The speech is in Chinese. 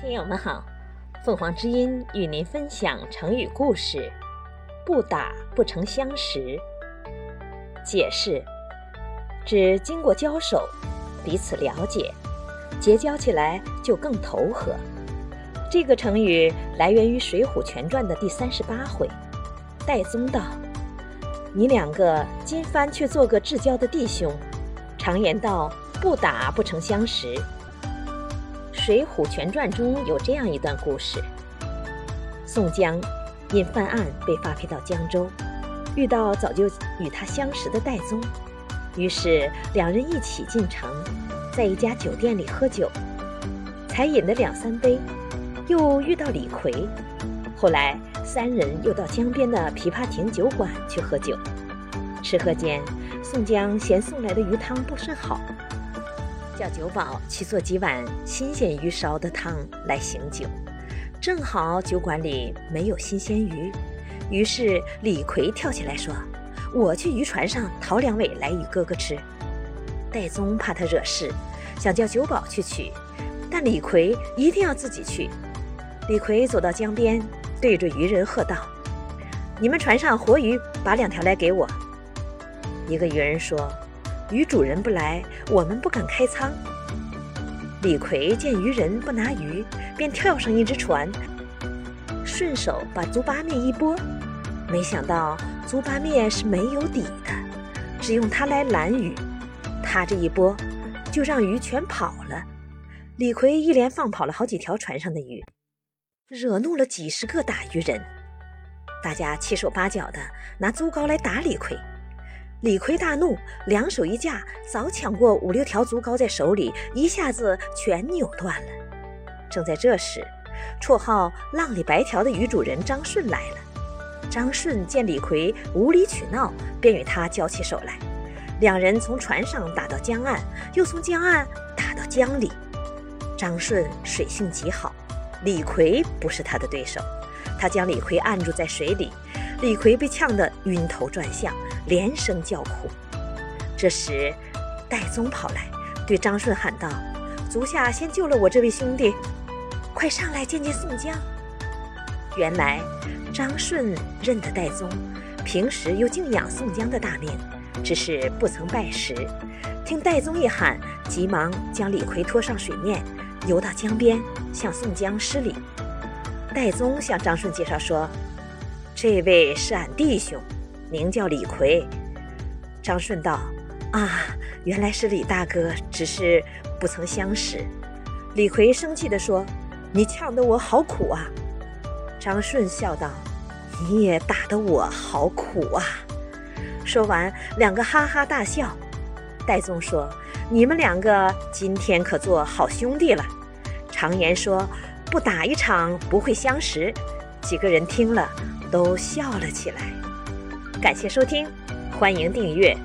听友们好，凤凰之音与您分享成语故事“不打不成相识”。解释：指经过交手，彼此了解，结交起来就更投合。这个成语来源于《水浒全传》的第三十八回。戴宗道：“你两个今番却做个至交的弟兄，常言道，不打不成相识。”《水浒全传》中有这样一段故事：宋江因犯案被发配到江州，遇到早就与他相识的戴宗，于是两人一起进城，在一家酒店里喝酒。才饮了两三杯，又遇到李逵。后来三人又到江边的琵琶亭酒馆去喝酒。吃喝间，宋江嫌送来的鱼汤不甚好。叫酒保去做几碗新鲜鱼烧的汤来醒酒，正好酒馆里没有新鲜鱼，于是李逵跳起来说：“我去渔船上讨两尾来与哥哥吃。”戴宗怕他惹事，想叫酒保去取，但李逵一定要自己去。李逵走到江边，对着渔人喝道：“你们船上活鱼，把两条来给我。”一个渔人说。鱼主人不来，我们不敢开仓。李逵见渔人不拿鱼，便跳上一只船，顺手把竹八面一拨，没想到竹八面是没有底的，只用它来拦鱼。他这一拨，就让鱼全跑了。李逵一连放跑了好几条船上的鱼，惹怒了几十个打渔人，大家七手八脚的拿竹篙来打李逵。李逵大怒，两手一架，早抢过五六条竹篙在手里，一下子全扭断了。正在这时，绰号“浪里白条”的女主人张顺来了。张顺见李逵无理取闹，便与他交起手来。两人从船上打到江岸，又从江岸打到江里。张顺水性极好，李逵不是他的对手，他将李逵按住在水里。李逵被呛得晕头转向，连声叫苦。这时，戴宗跑来，对张顺喊道：“足下先救了我这位兄弟，快上来见见宋江。”原来，张顺认得戴宗，平时又敬仰宋江的大名，只是不曾拜识。听戴宗一喊，急忙将李逵拖上水面，游到江边，向宋江施礼。戴宗向张顺介绍说。这位是俺弟兄，名叫李逵。张顺道：“啊，原来是李大哥，只是不曾相识。”李逵生气地说：“你呛得我好苦啊！”张顺笑道：“你也打得我好苦啊！”说完，两个哈哈大笑。戴宗说：“你们两个今天可做好兄弟了。常言说，不打一场不会相识。”几个人听了。都笑了起来。感谢收听，欢迎订阅。